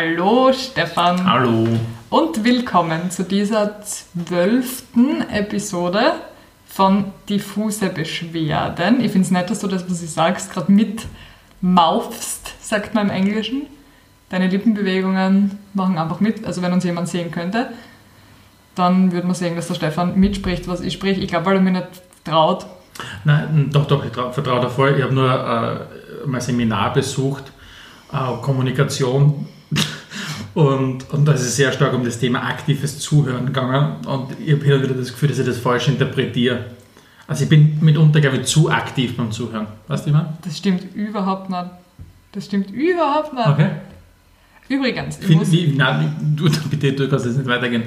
Hallo Stefan. Hallo. Und willkommen zu dieser zwölften Episode von Diffuse Beschwerden. Ich finde es nett, dass du das, was ich sagst, gerade mitmaufst, sagt man im Englischen. Deine Lippenbewegungen machen einfach mit. Also wenn uns jemand sehen könnte, dann würde man sehen, dass der Stefan mitspricht, was ich spreche. Ich glaube, weil er mir nicht traut. Nein, doch, doch, ich vertraue da voll. Ich habe nur äh, mein Seminar besucht, äh, Kommunikation. Und, und da ist es sehr stark um das Thema aktives Zuhören gegangen. Und ich habe wieder das Gefühl, dass ich das falsch interpretiere. Also ich bin mitunter, glaube ich, zu aktiv beim Zuhören. Weißt du, immer? Das stimmt überhaupt nicht. Das stimmt überhaupt nicht. Okay. Übrigens, ich Find, muss, wie, nein, du, bitte, du kannst jetzt nicht weitergehen.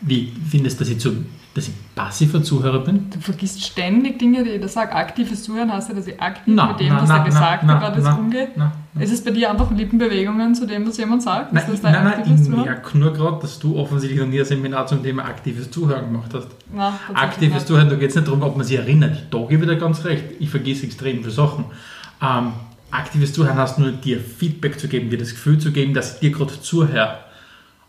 Wie findest du, dass ich, zu, dass ich passiver Zuhörer bin? du vergisst ständig Dinge, die ich da sage. Aktives Zuhören heißt ja, dass ich aktiv Nein, mit dem, nein, was nein, er gesagt hat, gerade das nein. Ist es bei dir einfach Lippenbewegungen zu dem, was jemand sagt? Nein, ist das nein, nein, ich merke nur gerade, dass du offensichtlich noch nie ein Seminar zum Thema aktives Zuhören gemacht hast. Aktives. Zuhören, da geht es nicht darum, ob man sich erinnert. Da gebe ich dir ganz recht. Ich vergesse extrem viele Sachen. Ähm, aktives Zuhören heißt nur, dir Feedback zu geben, dir das Gefühl zu geben, dass ich dir gerade zuhöre.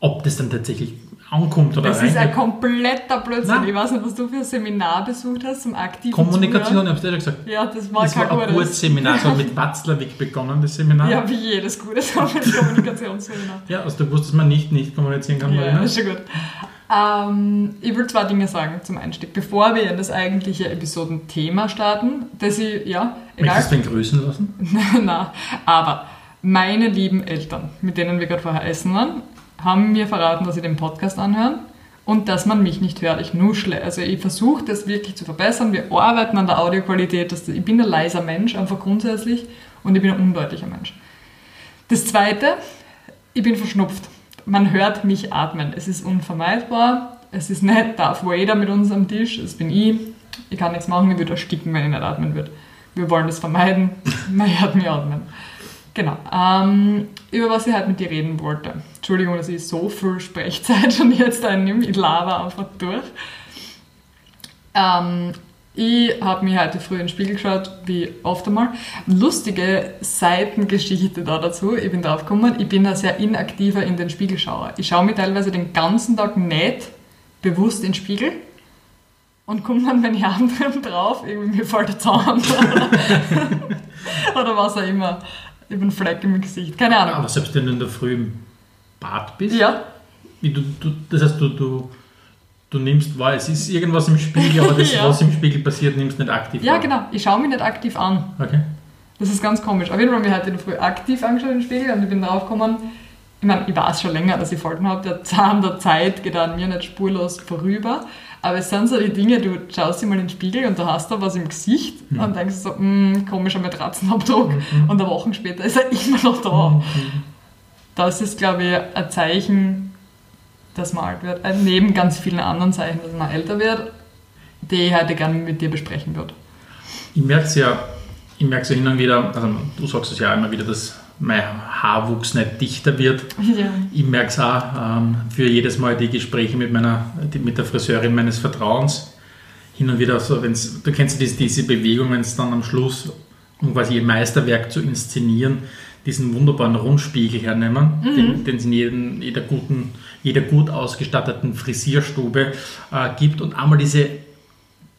Ob das dann tatsächlich ankommt oder Das ist ein kompletter Blödsinn. Nein. Ich weiß nicht, was du für ein Seminar besucht hast zum aktiven Kommunikation, Zuhören. ich hab's dir ja gesagt. Ja, das war Das kein war ein gutes. gutes Seminar. Es hat mit Watzlawick begonnen, das Seminar. Ja, wie jedes gute Kommunikationsseminar. Ja, aus der wusste, dass man nicht nicht kommunizieren kann. Ja, Marina. ist schon gut. Ähm, ich will zwei Dinge sagen zum Einstieg, bevor wir in das eigentliche Episodenthema starten, dass ich, ja, egal, Möchtest du ihn grüßen lassen? Na, aber meine lieben Eltern, mit denen wir gerade vorher essen waren, haben mir verraten, dass sie den Podcast anhören und dass man mich nicht hört. Ich nuschle. Also ich versuche das wirklich zu verbessern. Wir arbeiten an der Audioqualität. Ich bin ein leiser Mensch, einfach grundsätzlich, und ich bin ein undeutlicher Mensch. Das Zweite, ich bin verschnupft. Man hört mich atmen. Es ist unvermeidbar. Es ist nicht Darth Vader mit uns am Tisch. Das bin ich. Ich kann nichts machen. Ich würde ersticken, wenn ich nicht atmen würde. Wir wollen das vermeiden. Man hört mich atmen. Genau. Ähm, über was ich heute mit dir reden wollte. Entschuldigung, dass ich so viel Sprechzeit schon jetzt einnehme. Ich laber einfach durch. Ähm, ich habe mir heute früh in den Spiegel geschaut, wie oft einmal. Lustige Seitengeschichte da dazu. Ich bin drauf gekommen, ich bin ein sehr inaktiver in den Spiegelschauer. Ich schaue mir teilweise den ganzen Tag nicht bewusst in den Spiegel und komme dann, wenn ich abends drin drauf, irgendwie mir fällt der Zahn oder was auch immer. Ich bin Fleck im Gesicht. Keine Ahnung. Aber selbst wenn du in der Früh Bad bist, Ja, wie du, du, das heißt, du, du, du nimmst wahr, es ist irgendwas im Spiegel, aber das, Ja. was im Spiegel passiert, nimmst du nicht aktiv ja wahr. genau. Ich schaue mich nicht aktiv an. Okay. Das ist ganz komisch. Auf jeden Fall habe ich heute in der Früh aktiv angeschaut den Spiegel und ich bin drauf gekommen, ich meine, ich weiß schon länger, dass ich Folgen habe, der Zahn der Zeit geht an mir nicht spurlos vorüber, aber es sind so die Dinge, du schaust dir mal in den Spiegel und du hast da was im Gesicht und denkst so, "Mm, komischer Matratzenabdruck und eine Woche später ist er immer noch da. Das ist, glaube ich, ein Zeichen, dass man alt wird, äh, neben ganz vielen anderen Zeichen, dass man älter wird, die ich heute gerne mit dir besprechen würde. Ich merke es ja, ich merke es ja hin und wieder, also du sagst es ja immer wieder, dass mein Haarwuchs nicht dichter wird. Ja. Ich merke es auch ähm, für jedes Mal die Gespräche mit, meiner, die, mit der Friseurin meines Vertrauens. Hin und wieder so, wenn's, du kennst diese, diese Bewegung, wenn es dann am Schluss, um quasi ihr Meisterwerk zu inszenieren, diesen wunderbaren Rundspiegel hernehmen, den, den es in jedem, jeder, guten, jeder gut ausgestatteten Frisierstube äh, gibt und einmal diese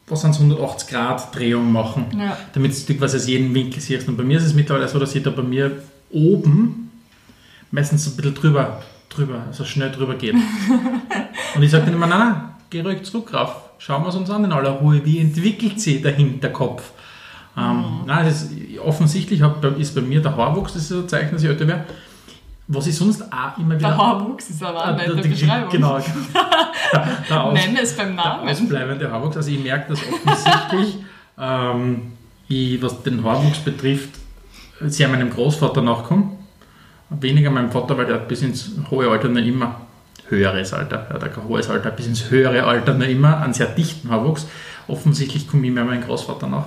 was sind 180 Grad Drehung machen, Ja. damit du quasi aus jedem Winkel siehst. Und bei mir ist es mittlerweile so, dass ich da bei mir oben meistens so ein bisschen drüber, drüber, also schnell drüber geht. Und ich sage dann immer, nein, nein, geh ruhig zurück rauf, schauen wir es uns an in aller Ruhe, wie entwickelt sich der Hinterkopf. Ähm, nein, das ist, offensichtlich hat, ist bei mir der Haarwuchs, das ist ein Zeichen, dass ich älter werde. Was ich sonst auch immer wieder... Der Haarwuchs ist aber eine Ah, nette die- Beschreibung. Genau. Der, der Aus- Nenne es beim der Namen. ausbleibende Haarwuchs. Also ich merke, dass offensichtlich, ähm, ich, was den Haarwuchs betrifft, sehr meinem Großvater nachkomme. Weniger meinem Vater, weil der hat bis ins hohe Alter noch immer, höheres Alter, er hat ein hohes Alter, bis ins höhere Alter noch immer einen sehr dichten Haarwuchs. Offensichtlich komme ich mehr meinem Großvater nach.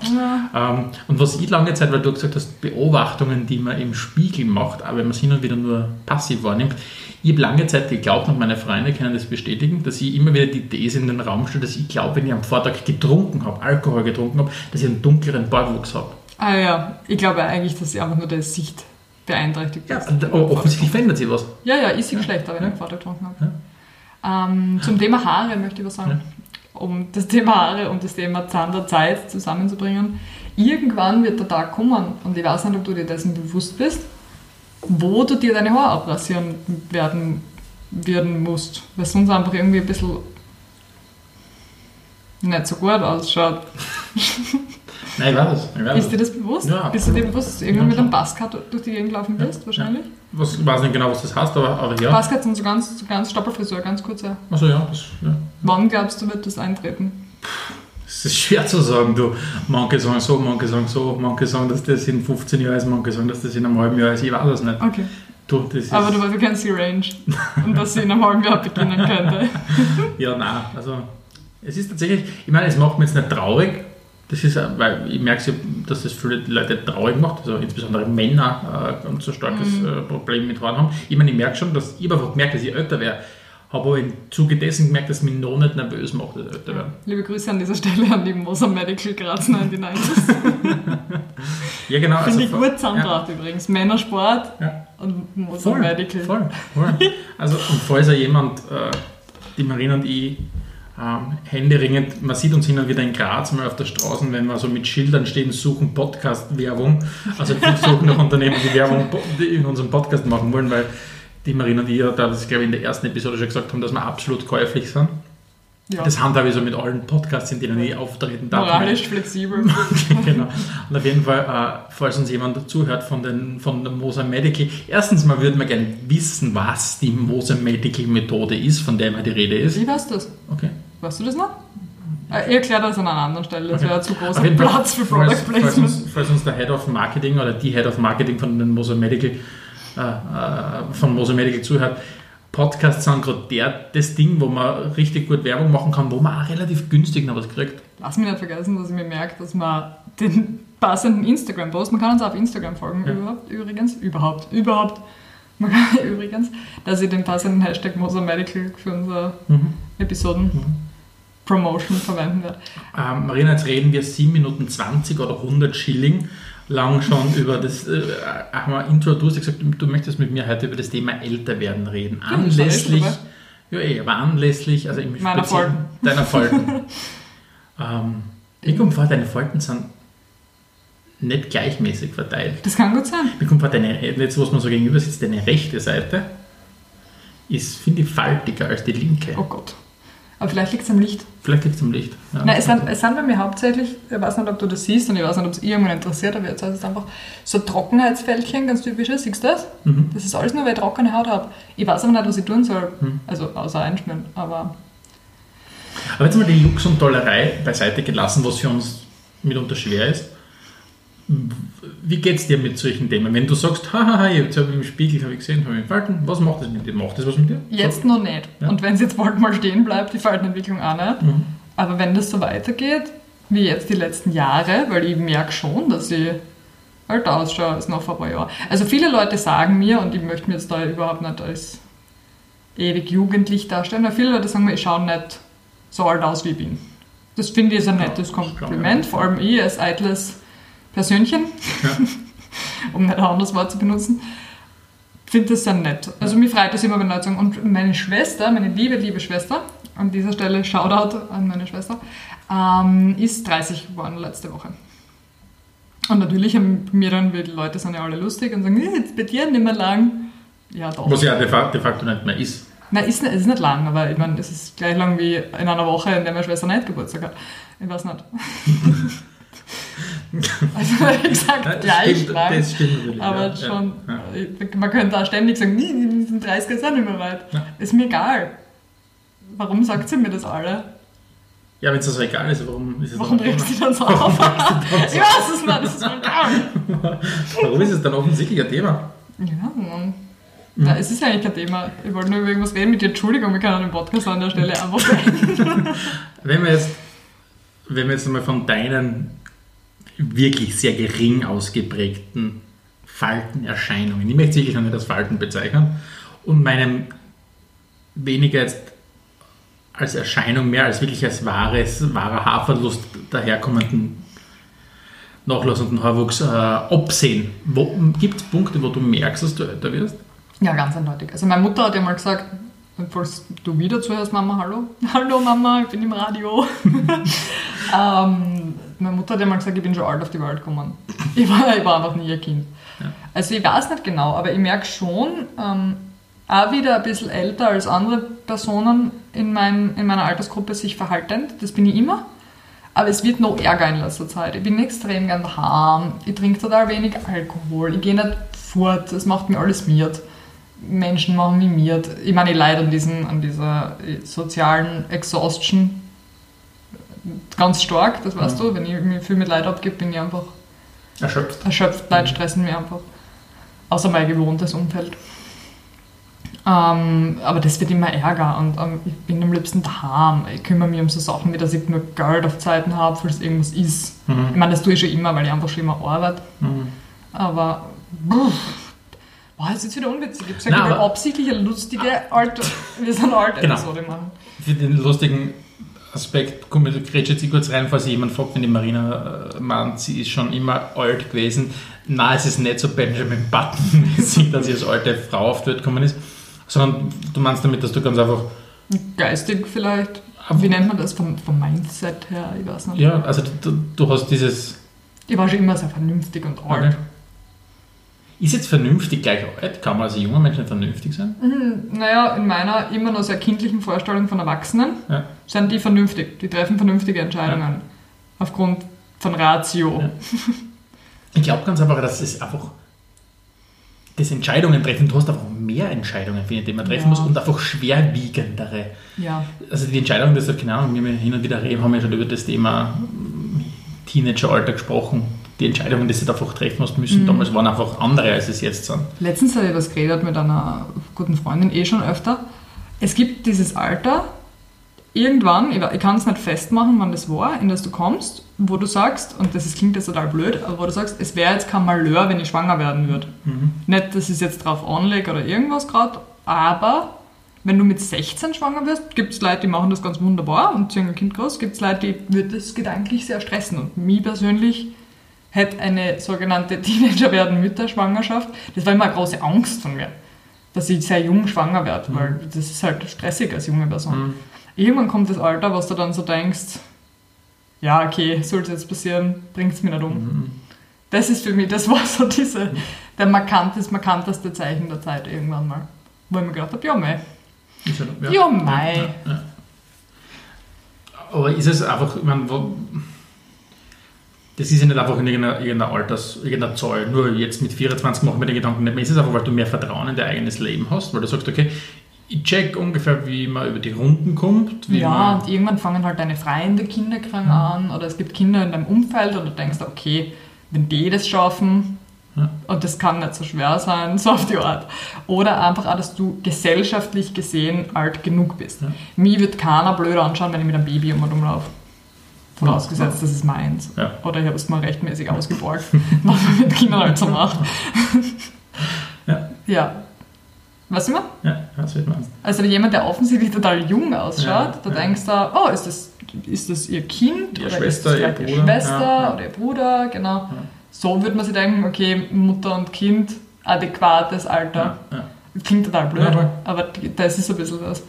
Ähm, und was ich lange Zeit, weil du gesagt hast, Beobachtungen, die man im Spiegel macht, aber wenn man es hin und wieder nur passiv wahrnimmt, ich habe lange Zeit geglaubt, und meine Freunde können das bestätigen, dass ich immer wieder die These in den Raum stelle, dass ich glaube, wenn ich am Vortag getrunken habe, Alkohol getrunken habe, dass ich einen dunkleren Bartwuchs habe. Ah ja, ich glaube eigentlich, dass sie einfach nur der Sicht beeinträchtigt Ja, ist. aber offensichtlich verändert sich was. Ja, ja, ist sie schlechter, wenn ich Vater getrunken habe. Ähm, zum Thema Haare möchte ich was sagen. Um das Thema Haare und das Thema Zahn der Zeit zusammenzubringen. Irgendwann wird der Tag kommen, und ich weiß nicht, ob du dir dessen bewusst bist, wo du dir deine Haare abrasieren werden, werden musst. Weil sonst einfach irgendwie ein bisschen nicht so gut ausschaut. Nein, ich weiß es. Ist dir das bewusst? Ja, Bist du dir bewusst, dass du irgendwann Ja, mit einem Buzzcut durch die Gegend laufen wirst, wahrscheinlich? Was, ich weiß nicht genau, was das heißt, aber, aber ja. Buzzcuts sind so ganz, so ganz Stoppelfrisur, ganz kurze. Also ja, das, ja. Wann glaubst du, wird das eintreten? Es ist schwer zu sagen, du. Manche sagen so, manche sagen so, manche sagen, dass das in 15 Jahren ist, manche sagen, dass das in einem halben Jahr ist. Ich weiß es nicht. Okay. Du, das ist, Aber du weißt, wir kennen die Range. Und dass sie in einem halben Jahr beginnen könnte. Ja, nein, also es ist tatsächlich, ich meine, es macht mich jetzt nicht traurig. Das ist, äh, weil ich merke, dass das viele Leute traurig macht, also insbesondere Männer äh, ganz so starkes äh, Problem mit Haaren haben. Ich meine, ich merke schon, dass ich einfach gemerkt, dass ich älter wäre. Habe aber im Zuge dessen gemerkt, dass es mich noch nicht nervös macht, dass ich älter werde. Liebe Grüße an dieser Stelle an die Moser Medical Graz 99. Ja, genau. Finde ich vor- gut zusammengebracht übrigens. Männersport Ja. und Moser Voll, Medical. voll, voll. Also, und falls auch jemand, äh, die Marina und ich, ähm, händeringend, man sieht uns hin und wieder in Graz mal auf der Straße, wenn wir so mit Schildern stehen, suchen Podcast-Werbung. Also wir suchen nach Unternehmen, die Werbung in unserem Podcast machen wollen, weil die Marina und ich, ja, da das glaube ich in der ersten Episode schon gesagt haben, dass wir absolut käuflich sind. Ja. Das handhabe ich so mit allen Podcasts, in denen ich auftreten darf. Moralisch flexibel. genau. Und auf jeden Fall, äh, falls uns jemand zuhört von, den, von der Moser Medical, erstens mal würden wir gerne wissen, was die Moser Medical Methode ist, von der immer die Rede ist. Wie weißt du das? Okay. Weißt du das noch? Äh, Ich erkläre das an einer anderen Stelle. Das Okay. wäre zu großer jeden Fall, Platz für falls, Product falls, Placement. uns, falls uns der Head of Marketing oder die Head of Marketing von den Moser Medical, äh, äh, von Moser Medical zuhört, Podcasts sind gerade der, das Ding, wo man richtig gut Werbung machen kann, wo man auch relativ günstig noch was kriegt. Lass mich nicht vergessen, dass ich mir merke, dass man den passenden Instagram-Post, man kann uns auf Instagram folgen, Ja. überhaupt, übrigens, überhaupt, überhaupt, man kann, übrigens, dass ich den passenden Hashtag Moser Medical für unsere Mhm. Episoden Promotion verwenden werde. Ähm, Marina, jetzt reden wir 7 Minuten 20 oder 100 Schilling lang schon über das, äh, haben wir Intro, du hast gesagt, du möchtest mit mir heute über das Thema Älterwerden reden. Ja, das war Anlässlich, ja eh, aber anlässlich, also im Meiner Falten. Deiner Falten. ähm, mir kommt vor, deine Falten sind nicht gleichmäßig verteilt. Das kann gut sein. Mir kommt vor, deine, jetzt was man so gegenüber sitzt, deine rechte Seite ist, finde ich, faltiger als die linke. Oh Gott. Aber vielleicht liegt es am Licht. Vielleicht liegt es am Licht. Ja. Nein, es sind, es sind bei mir hauptsächlich, ich weiß nicht, ob du das siehst und ich weiß nicht, ob es irgendwann interessiert, aber jetzt heißt es einfach so Trockenheitsfältchen, ganz typisches. Siehst du das? Mhm. Das ist alles nur, weil ich trockene Haut habe. Ich weiß aber nicht, was ich tun soll. Mhm. Also außer einschmieren. Aber Aber jetzt mal die Jux und Tollerei beiseite gelassen, was für uns mitunter schwer ist. Wie geht es dir mit solchen Themen? Wenn du sagst, haha, jetzt habe ich im Spiegel hab ich gesehen, habe ich Falten, was macht das mit dir? Macht das was mit dir? jetzt noch nicht. Ja. Und wenn es jetzt bald mal stehen bleibt, die Faltenentwicklung auch nicht. Mhm. Aber wenn das so weitergeht, wie jetzt die letzten Jahre, weil ich merke schon, dass ich älter ausschaue als noch vor ein paar Jahren. Also viele Leute sagen mir, und ich möchte mir jetzt da überhaupt nicht als ewig jugendlich darstellen, aber viele Leute sagen mir, ich schaue nicht so alt aus, wie ich bin. Das finde ich ist ein Ja, nettes kann Kompliment, man. vor allem ich als eitles Persönchen, Ja. um nicht ein anderes Wort zu benutzen, finde das sehr nett. Also mir freut das immer, wenn Leute sagen, und meine Schwester, meine liebe, liebe Schwester, an dieser Stelle Shoutout an meine Schwester, ähm, ist 30 geworden letzte Woche. Und natürlich haben mir dann, die Leute sind ja alle lustig und sagen, "Nee, jetzt bei dir nicht mehr lang. Ja, doch. Was ja de facto, de facto nicht mehr ist. Nein, ist, nicht- ist nicht lang, aber ich meine, es ist gleich lang wie in einer Woche, in der meine Schwester nicht Geburtstag hat. Ich weiß nicht. also, gesagt, Ja, gleich stimmt, lang. Das stimmt natürlich. Aber ja, schon, Ja, man könnte auch ständig sagen, nee, die sind 30 ist auch nicht mehr weit. Ist mir egal. Warum sagt sie mir das alle? ja wenn es das so egal ist, warum ist es Warum dann, regst du dann so auf? ich weiß es nicht, das ist mir egal. warum ist es dann offensichtlich ein Thema? Ja, Mann. Mhm. Na, es ist ja eigentlich kein Thema. Ich wollte nur über irgendwas reden mit dir. Entschuldigung, wir können den Podcast an der Stelle einfach beenden. Wenn wir jetzt, wenn wir jetzt einmal von deinen wirklich sehr gering ausgeprägten Faltenerscheinungen, ich möchte es wirklich noch nicht als Falten bezeichnen, und meinem weniger jetzt als Erscheinung, mehr als wirklich als wahres, wahrer Haarverlust daherkommenden nachlassenden Haarwuchs äh, absehen? Gibt es Punkte, wo du merkst, dass du älter wirst? Ja, ganz eindeutig. Also meine Mutter hat ja mal gesagt, falls du wieder zuhörst, Mama, hallo. Hallo Mama, ich bin im Radio. ähm, meine Mutter hat ja mal gesagt, ich bin schon alt auf die Welt gekommen. Ich war, ich war einfach nie ihr Kind. Ja. Also ich weiß nicht genau, aber ich merke schon, ähm, auch wieder ein bisschen älter als andere Personen in, mein, in meiner Altersgruppe sich verhalten. Das bin ich immer. Aber es wird noch ärger in letzter Zeit. Ich bin extrem gern daheim. Ich trinke total wenig Alkohol. Ich gehe nicht fort. Das macht mir alles miert. Menschen machen mich miert. Ich meine, ich leide an, diesen, an dieser sozialen Exhaustion ganz stark. Das weißt Mhm. du. Wenn ich mich viel mit Leid abgebe, bin ich einfach Erschöpft. erschöpft. Leute stressen mich einfach. Außer mein gewohntes Umfeld. Ähm, aber das wird immer ärger und ähm, ich bin am liebsten daheim. Ich kümmere mich um so Sachen, wie dass ich nur Geld auf Zeiten habe, falls irgendwas ist. Ich Mhm. meine, das tue ich schon immer, weil ich einfach schon immer arbeite. Mhm. Aber. Pff, boah, jetzt ist wieder unwitzig. Ich habe gesagt, ich absichtlich eine lustige alte. Wir sind alte Genau. Episode machen. Für den lustigen Aspekt, grätsche jetzt kurz rein, falls jemand fragt, wenn die Marina äh, meint, sie ist schon immer alt gewesen. Nein, es ist nicht so Benjamin Button-mäßig, dass sie als alte Frau auf die Welt gekommen ist, sondern du meinst damit, dass du ganz einfach, Geistig vielleicht. Wie nennt man das vom, vom Mindset her? Ich weiß nicht. ja, also du, du hast dieses, Ich war schon immer sehr vernünftig und alt. okay. Ist jetzt vernünftig gleich alt? Kann man als junger Mensch nicht vernünftig sein? Mhm, Naja, in meiner immer noch sehr kindlichen Vorstellung von Erwachsenen Ja. sind die vernünftig. Die treffen vernünftige Entscheidungen. Aufgrund von Ratio. Ja. Ich glaube ganz einfach, dass es einfach das Entscheidungen treffen, du hast einfach mehr Entscheidungen, finde ich, die man treffen Ja. muss und einfach schwerwiegendere. Ja. Also die Entscheidungen, das keine Ahnung, wir hin und wieder reden, haben ja schon über das Thema Teenageralter gesprochen. Die Entscheidungen, die sie einfach treffen hast müssen, Mhm. damals waren einfach andere, als es jetzt sind. Letztens habe ich was geredet mit einer guten Freundin, eh schon öfter. Es gibt dieses Alter, irgendwann, ich, kann es nicht festmachen, wann das war, in das du kommst, wo du sagst, und das ist, klingt jetzt total blöd, aber wo du sagst, es wäre jetzt kein Malheur, wenn ich schwanger werden würde. Nicht, dass ich es jetzt drauf anlege oder irgendwas gerade, aber wenn du mit 16 schwanger wirst, gibt es Leute, die machen das ganz wunderbar und ziehen ein Kind groß. Gibt es Leute, die wird das gedanklich sehr stressen. Und mich persönlich hätte eine sogenannte Teenager werden Mütterschwangerschaft, das war immer eine große Angst von mir, dass ich sehr jung schwanger werde, weil das ist halt stressig als junge Person. Mhm. Irgendwann kommt das Alter, was du dann so denkst, ja, okay, soll es jetzt passieren, bringt es mich nicht um. Mhm. Das ist für mich, das war so diese, der markant, das markanteste Zeichen der Zeit irgendwann mal. Wo ich mir gedacht habe, ja, mei. Ja, Ja, mei. Ja, ja. Aber ist es einfach, ich meine, das ist ja nicht einfach in irgendeiner, irgendeiner Alters, irgendeiner Zahl. Nur jetzt mit 24 machen wir den Gedanken nicht mehr. Ist es einfach, weil du mehr Vertrauen in dein eigenes Leben hast, weil du sagst, okay, ich check ungefähr, wie man über die Runden kommt. Ja, und irgendwann fangen halt deine freien Kinder krank an oder es gibt Kinder in deinem Umfeld und du denkst, okay, wenn die das schaffen, Ja. und das kann nicht so schwer sein, so auf die Art. Oder einfach auch, dass du gesellschaftlich gesehen alt genug bist. Ja. Mir wird keiner blöd anschauen, wenn ich mit einem Baby um und umlaufe. Vorausgesetzt, das ist meins. Ja. Oder ich habe es mal rechtmäßig ausgeborgt, was man mit Kindern halt so macht. Ja. Ja. Was immer? ja, das wird man. Also jemand, der offensichtlich total jung ausschaut, Ja, da ja. denkst du, oh, ist das, ist das ihr Kind? Ihre oder Schwester, ihr Bruder? Schwester Ja, ja. oder ihr Bruder? Genau. So würde man sich denken, okay, Mutter und Kind, adäquates Alter. Ja, ja. Klingt total blöd, Ja, aber- das ist ein bisschen das.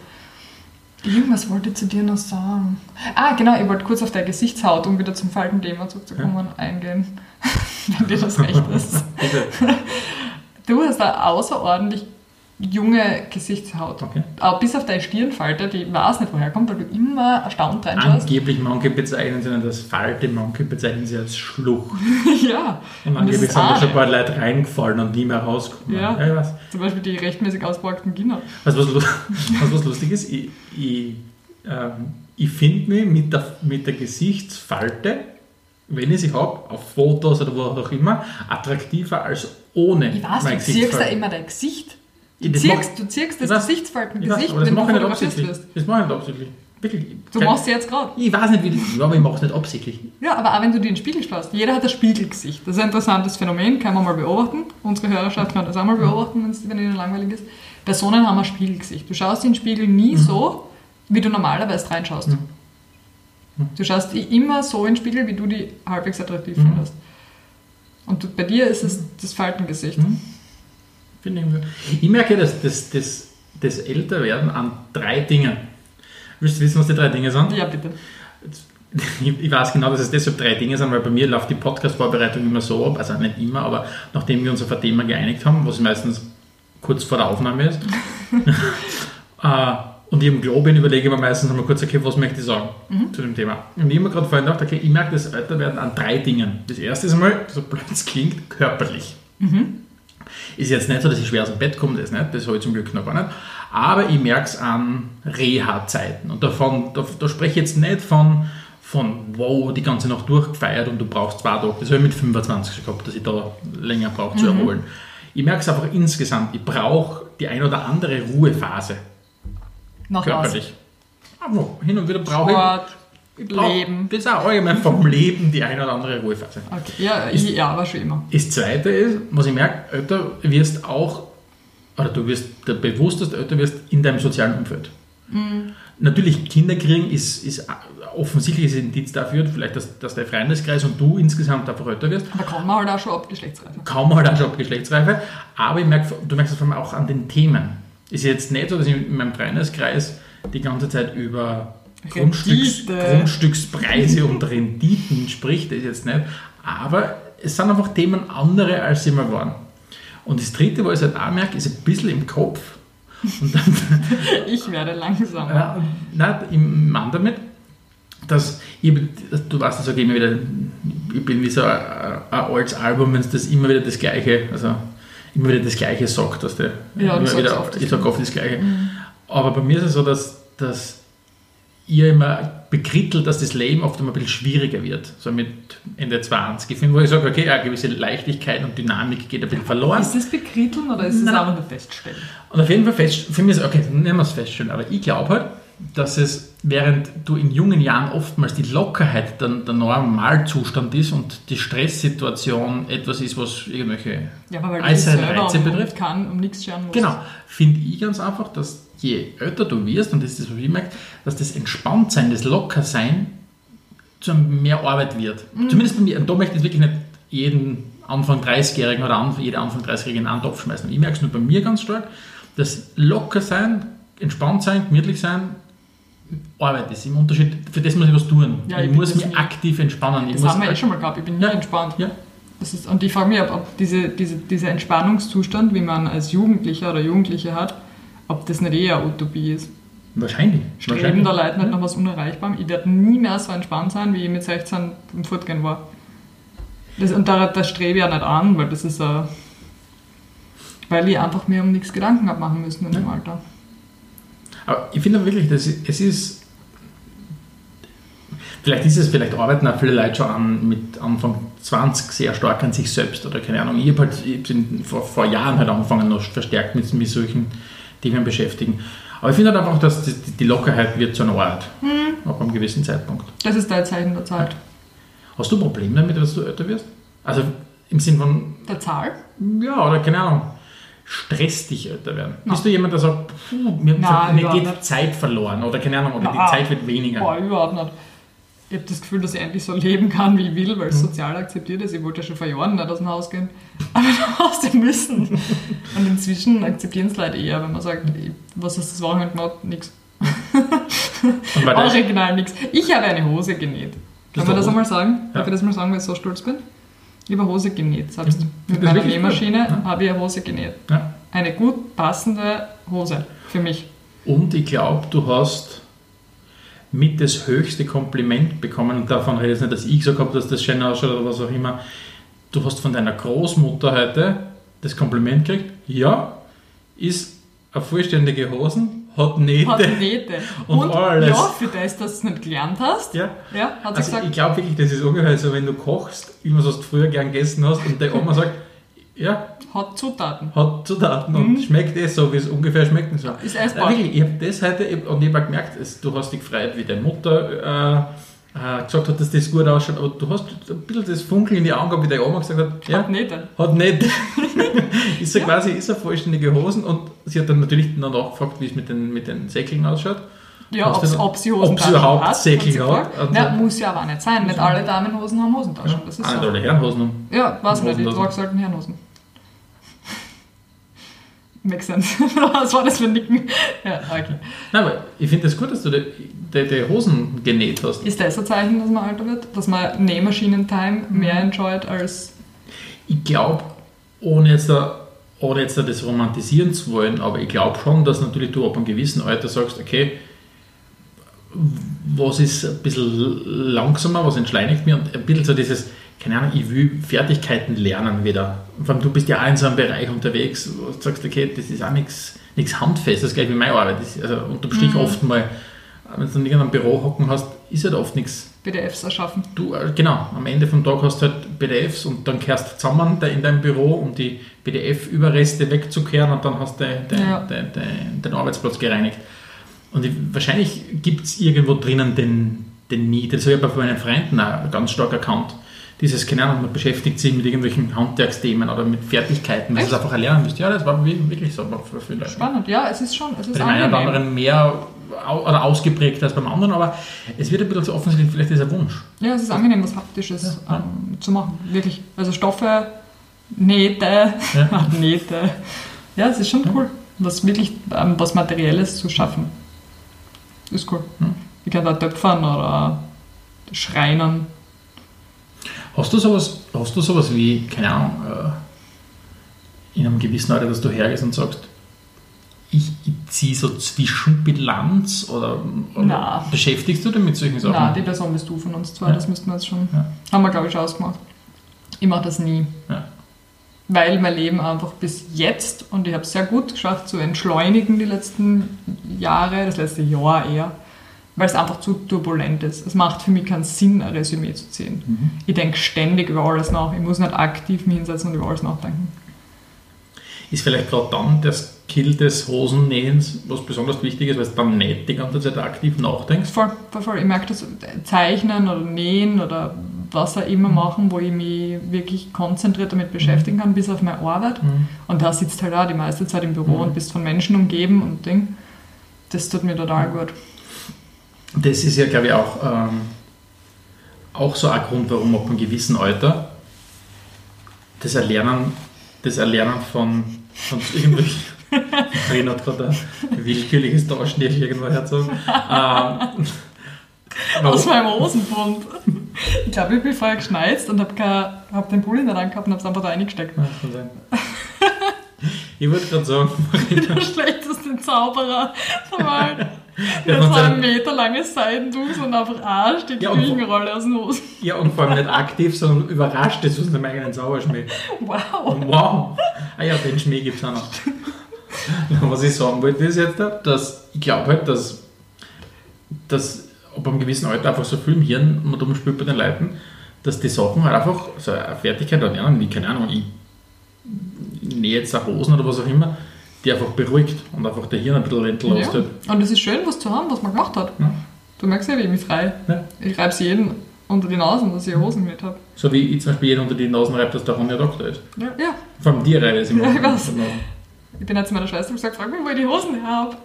Irgendwas wollte ich zu dir noch sagen. Ah, genau, ich wollte kurz auf deine Gesichtshaut, um wieder zum Faltenthema zurückzukommen, eingehen. Wenn dir das recht ist. Bitte. Du hast eine außerordentlich junge Gesichtshaut. Okay. Aber bis auf deine Stirnfalte, die weiß nicht woher kommt, weil du immer erstaunt reinschaust. Angeblich manche bezeichnen sie nicht als Falte, manche bezeichnen sie als Schlucht. ja, Und angeblich sind da schon ein paar Leute reingefallen und nie mehr rausgekommen. Ja. ich weiß. zum Beispiel die rechtmäßig ausgeborgten Kinder. Weißt du, was, was, was lustig ist? Ich, ich, ähm, ich finde mich mit der, mit der Gesichtsfalte, wenn ich sie habe, auf Fotos oder wo auch immer, attraktiver als ohne Ich weiß, du da Gesichtsfalte. immer dein Gesicht. Du Ich- mach- du Ich das weiß- Gesichtsfaltengesicht, Ich weiß, aber das wenn du fotografiert absichtlich. wirst. Das mache ich nicht absichtlich. Wirklich. Du Kein- machst sie jetzt gerade. Ich weiß nicht, wie das ja, aber ich mache es nicht absichtlich. Ja, aber auch wenn du dir in den Spiegel schaust. Jeder hat ein Spiegelgesicht. Das ist ein interessantes Phänomen, kann man mal beobachten. Unsere Hörerschaft kann das auch mal beobachten, wenn ihnen langweilig ist. Personen haben ein Spiegelgesicht. Du schaust in den Spiegel nie so, wie du normalerweise reinschaust. Du schaust immer so in den Spiegel, wie du die halbwegs attraktiv Mhm. findest. Und du, bei dir ist es das Faltengesicht. Mhm. Ich, merke, dass das, das, das Älterwerden an drei Dingen. Willst du wissen, was die drei Dinge sind? Ja, bitte. Ich, ich weiß genau, dass es deshalb drei Dinge sind, weil bei mir läuft die Podcast-Vorbereitung immer so ab, also nicht immer, aber nachdem wir uns auf ein Thema geeinigt haben, was meistens kurz vor der Aufnahme ist, äh, und ich im Klo bin, überlege ich mir meistens einmal kurz, okay, was möchte ich sagen zu dem Thema. Und ich habe mir gerade vorhin gedacht, okay, ich merke das Älterwerden an drei Dingen. Das erste ist einmal, so blöd es klingt, körperlich. Ist jetzt nicht so, dass ich schwer aus dem Bett komme, das nicht, das habe ich zum Glück noch gar nicht. Aber ich merke es an Reha-Zeiten. Und davon, da, da spreche ich jetzt nicht von, von, wow, die ganze Nacht durchgefeiert und du brauchst zwei Tage. Das habe ich mit 25 schon gehabt, dass ich da länger brauche zu erholen. Ich merke es einfach insgesamt, ich brauche die ein oder andere Ruhephase was? körperlich. Aber hin und wieder brauche ich. Ich Leben. Das ist auch allgemein vom Leben die ein oder andere Ruhephase. Okay. Ja, ich, ja, war schon immer. Das zweite ist, was ich merke, älter wirst auch, oder du wirst der bewusst, dass du älter wirst in deinem sozialen Umfeld. Natürlich, Kinder kriegen ist, ist offensichtliches Indiz dafür, vielleicht, dass, dass der Freundeskreis und du insgesamt einfach älter wirst. Aber kommen wir halt auch schon ab Geschlechtsreife. Kaum halt auch schon ab Geschlechtsreife, aber ich merke, du merkst es vor allem auch an den Themen. Ist jetzt nicht so, dass ich in meinem Freundeskreis die ganze Zeit über Grundstücks. Grundstückspreise und Renditen spricht, das jetzt nicht. Aber es sind einfach Themen andere, als sie mal waren. Und das dritte, was ich halt auch merke, ist ein bisschen im Kopf. Dann, Ich werde langsam. ja, nein, ich meine damit, dass ich, du weißt, das sage ich immer wieder, ich bin wie so ein, ein altes Album, wenn es das immer wieder das Gleiche, also immer wieder das Gleiche sagt, dass der, Ja, immer wieder, oft ich sage oft das Gleiche. Aber bei mir ist es so, dass, dass ihr immer bekrittelt, dass das Leben oft immer ein bisschen schwieriger wird, so mit Ende 20. Ich finde, wo ich sage, okay, eine gewisse Leichtigkeit und Dynamik geht ein bisschen verloren. Ist das bekritteln oder ist es einfach nur feststellen? Und auf jeden Fall fest, für mich ist okay, nehmen wir es feststellen, aber ich glaube halt, dass es, während du in jungen Jahren oftmals die Lockerheit der, der Normalzustand ist und die Stresssituation etwas ist, was irgendwelche Ja, aber weil äußeren Reize um, betrifft. kann, um nichts schauen musst. Genau, finde ich ganz einfach, dass je älter du wirst, und das ist das, was ich merke, dass das Entspanntsein, das Lockersein zu mehr Arbeit wird. Zumindest bei mir. Und da möchte ich wirklich nicht jeden Anfang 30-Jährigen oder jede Anfang 30-Jährigen in einen Topf schmeißen. Ich merke es nur bei mir ganz stark, dass Lockersein, Entspanntsein, gemütlich sein, Arbeit ist. Im Unterschied, für das muss ich was tun. Ja, ich ich muss mich nie. aktiv entspannen. Ich Das haben wir eh schon mal gehabt. Ich bin nie Ja. entspannt. Ja. Ist, und ich frage mich, ob, ob diese, diese, dieser Entspannungszustand, wie man als Jugendlicher oder Jugendliche hat, ob das nicht eher eine Utopie ist. Wahrscheinlich. Streben wahrscheinlich. da Leute nicht nach was Unerreichbarem. Ich werde nie mehr so entspannt sein, wie ich mit 16 im Fortgehen war. Das, und da, das strebe ich ja nicht an, weil das ist ein, weil ich einfach mir um nichts Gedanken habe machen müssen in dem Alter. Aber ich finde wirklich, dass es ist. Vielleicht ist es, vielleicht arbeiten auch viele Leute schon an, mit Anfang 20 sehr stark an sich selbst oder keine Ahnung. Ich habe halt ich bin vor, vor Jahren halt angefangen, noch verstärkt mit, mit solchen Themen beschäftigen. Aber ich finde halt einfach, dass die, die Lockerheit wird zu einer Art. Ab einem gewissen Zeitpunkt. Das ist dein Zeichen der Zeit. Hast du Probleme damit, dass du älter wirst? Also im Sinn von, Der Zahl? ja, oder keine Ahnung, stresst dich älter werden? Nein. Bist du jemand, der sagt, puh, mir, Nein, mir geht nicht. Zeit verloren oder keine Ahnung, oder Nein. die Zeit wird weniger? Boah, überhaupt nicht. Ich habe das Gefühl, dass ich endlich so leben kann, wie ich will, weil es sozial akzeptiert ist. Ich wollte ja schon vor Jahren nicht aus dem Haus gehen. Aber da hast du müssen. Und inzwischen akzeptieren es Leute eher, wenn man sagt, was hast du das Wochenende gemacht? Nix. Original nix. Ich habe eine Hose genäht. Kann man du das einmal sagen? Ja. Darf ich das mal sagen, weil ich so stolz bin? Ich habe Hose genäht, selbst. Mhm. Mit Das meiner Nähmaschine ja. habe ich eine Hose genäht. ja. Eine gut passende Hose für mich. Und ich glaube, du hast mit das höchste Kompliment bekommen, und davon rede ich nicht, dass ich gesagt habe, dass das schön ausschaut oder was auch immer. Du hast von deiner Großmutter heute das Kompliment gekriegt, ja, ist eine vollständige Hosen, hat Nähte. Hat Nähte. Und alles. ja, für das, dass du es nicht gelernt hast, Ja. ja, hat Also gesagt, ich glaube wirklich, das ist ungefähr so, wenn du kochst, wie man es früher gern gegessen hast, und der Oma sagt, ja, hat Zutaten. hat Zutaten und schmeckt eh so, wie es ungefähr schmeckt und so. Ist Nein, essbar. wirklich, ich habe das heute, und ich habe gemerkt, es, du hast dich gefreut, wie deine Mutter äh, äh, gesagt hat, dass das gut ausschaut, aber du hast ein bisschen das Funkeln in die Augen wie deine Oma gesagt hat, ja, Hat Nähte. hat nicht. ist ja quasi ist eine vollständige Hosen und sie hat dann natürlich noch nachgefragt, wie es mit den, mit den Säckeln ausschaut. Ja, ob, sie ob Hosentaschen sie überhaupt hat, prinzipiell. hat, Ja, muss ja aber nicht sein. Nicht alle Damenhosen haben Hosentaschen. Das ist Ah, so. alle Herrenhosen haben. Ja, weiß nicht, ich Hosenhosen. trage selten Herrenhosen. Makes sense. Was war das für ein Nicken? Ja, okay. Nein, aber ich finde es das gut, dass du die, die, die Hosen genäht hast. Ist das ein Zeichen, dass man alter wird? Dass man Nähmaschinen-Time Mhm. mehr enjoyt als. Ich glaube, ohne jetzt, ohne jetzt da das romantisieren zu wollen, aber ich glaube schon, dass natürlich du ab einem gewissen Alter sagst, okay, was ist ein bisschen langsamer, was entschleunigt mir und ein bisschen so dieses, keine Ahnung, ich will Fertigkeiten lernen wieder. Vor allem du bist ja auch in so einem Bereich unterwegs, wo du sagst, okay, das ist auch nichts Handfestes, gleich wie meine Arbeit. Das ist, also unterm Strich oft mal, wenn du in irgendeinem Büro hocken hast, ist halt oft nichts PDFs erschaffen. Du, äh, genau, am Ende vom Tag hast du halt PDFs und dann kehrst du zusammen in deinem Büro, um die PDF-Überreste wegzukehren und dann hast du de, Ja. de, de, den Arbeitsplatz gereinigt. Und ich, wahrscheinlich gibt es irgendwo drinnen den, den Need, das habe ich bei meinen Freunden auch ganz stark erkannt. Dieses, keine Ahnung, man beschäftigt sich mit irgendwelchen Handwerksthemen oder mit Fertigkeiten, dass du es einfach erlernen müsst. Ja, das war wi- wirklich so für viele Leute. Spannend, ja, es ist schon. Es ist Bei dem einen oder anderen mehr oder ausgeprägt als beim anderen, aber es wird ein bisschen so offensichtlich vielleicht dieser Wunsch. Ja, es ist angenehm, was Haptisches Ja. ähm, zu machen. Wirklich. Also Stoffe, Nähte, Ja. Nähte. Ja, es ist schon cool. Was wirklich ähm, was Materielles zu schaffen. Ist cool. Hm. Ich kann da töpfern oder schreinern. Hast du sowas, hast du sowas wie, keine Ahnung, äh, in einem gewissen Alter, dass du hergehst und sagst, ich, ich ziehe so Zwischenbilanz oder, oder beschäftigst du dich mit solchen Sachen? Nein, die Person bist du von uns zwei, Ja. das müssten wir jetzt schon. Ja. Haben wir, glaube ich, schon ausgemacht. Ich mache das nie. Ja. Weil mein Leben einfach bis jetzt, und ich habe es sehr gut geschafft zu entschleunigen die letzten Jahre, das letzte Jahr eher, weil es einfach zu turbulent ist. Es macht für mich keinen Sinn, ein Resümee zu ziehen. Mhm. Ich denke ständig über alles nach. Ich muss nicht aktiv mich hinsetzen und über alles nachdenken. Ist vielleicht gerade dann der Skill des Hosennähens was besonders wichtig ist, weil du dann nicht die ganze Zeit aktiv nachdenkst? Voll, voll, voll. Ich merke das Zeichnen oder Nähen oder was auch immer machen, wo ich mich wirklich konzentriert damit beschäftigen kann, bis auf meine Arbeit. Mhm. Und da sitzt halt auch die meiste Zeit im Büro Mhm. und bist von Menschen umgeben und Ding. Das tut mir total gut. Das ist ja, glaube ich, auch, ähm, auch so ein Grund, warum ab einem gewissen Alter das Erlernen, das Erlernen von, von irgendwelchen. Karin hat gerade ein willkürliches Taschentuch irgendwo herzogen. Ähm, Aus meinem Hosenbund. Ich glaube, ich bin vorher geschneizt und habe hab den Pulli nicht angehabt und habe es einfach da reingesteckt. Ja, kann sein. Ich wollte gerade sagen, Der schlechteste Zauberer der Welt. So ein Meter langes Seidentuch und einfach Arsch die Ja, und- Küchenrolle aus dem Hosen. ja, und vor allem nicht aktiv, sondern überrascht ist aus dem eigenen Zauberschmäh. Wow. Wow! Ah ja, den Schmäh gibt es auch noch. Was ich sagen wollte, ist jetzt, dass ich glaube halt, dass, dass ab einem gewissen Alter einfach so viel im Hirn man umspielt bei den Leuten, dass die Sachen halt einfach, so eine Fertigkeit erlernen, wie, keine Ahnung, ich nähe jetzt auch Hosen oder was auch immer, die einfach beruhigt und einfach der Hirn ein bisschen entlastet. Ja. Und es ist schön, was zu haben, was man gemacht hat. Ja. Du merkst ja, wie ich mich frei. Ja. Ich reibe es jeden unter die Nasen, dass ich Hosen mit habe. So wie ich zum Beispiel jeden unter die Nasen reibe, dass der Ronja Doktor ist. Ja. ja. Vor allem dir reibe ich es immer. Ja, ich weiß. Ich bin jetzt zu meiner Schwester und gesagt, frag mich, wo ich die Hosen her habe.